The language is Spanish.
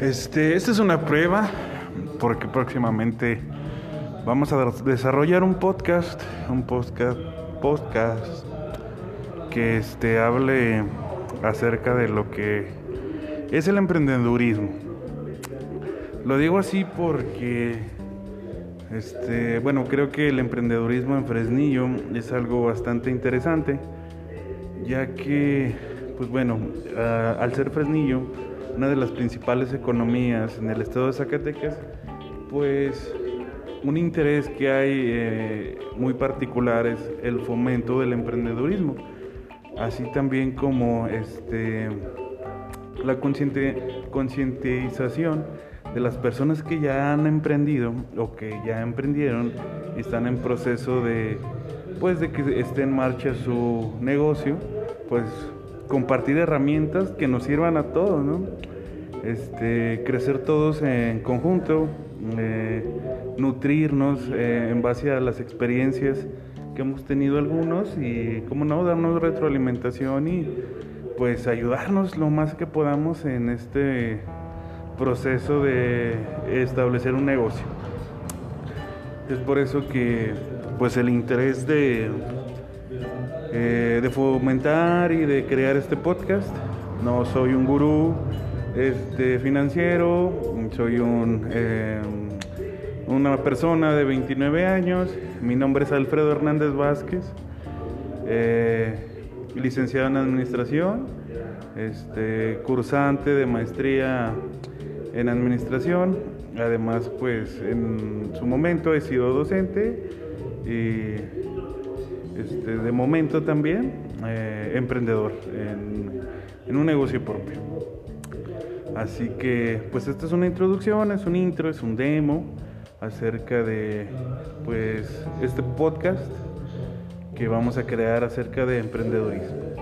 Este, esta es una prueba porque próximamente vamos a desarrollar un podcast, un podcast, podcast que este hable acerca de lo que es el emprendedurismo. Lo digo así porque este, bueno, creo que el emprendedurismo en Fresnillo es algo bastante interesante, ya que pues bueno, al ser Fresnillo una de las principales economías en el estado de Zacatecas, pues un interés que hay eh, muy particular es el fomento del emprendedurismo, así también como este, la concientización de las personas que ya han emprendido o que ya emprendieron y están en proceso de pues de que esté en marcha su negocio, pues compartir herramientas que nos sirvan a todos, ¿no? Este, crecer todos en conjunto, eh, nutrirnos eh, en base a las experiencias que hemos tenido algunos y, como no, darnos retroalimentación y pues ayudarnos lo más que podamos en este proceso de establecer un negocio. Es por eso que pues el interés de eh, de fomentar y de crear este podcast. No soy un gurú este, financiero, soy un, eh, una persona de 29 años. Mi nombre es Alfredo Hernández Vázquez, eh, licenciado en administración, este, cursante de maestría en administración. Además, pues en su momento he sido docente y este, de momento también eh, emprendedor en, un negocio propio. Así que pues esta es una introducción, es un intro, es un demo acerca de pues este podcast que vamos a crear acerca de emprendedorismo.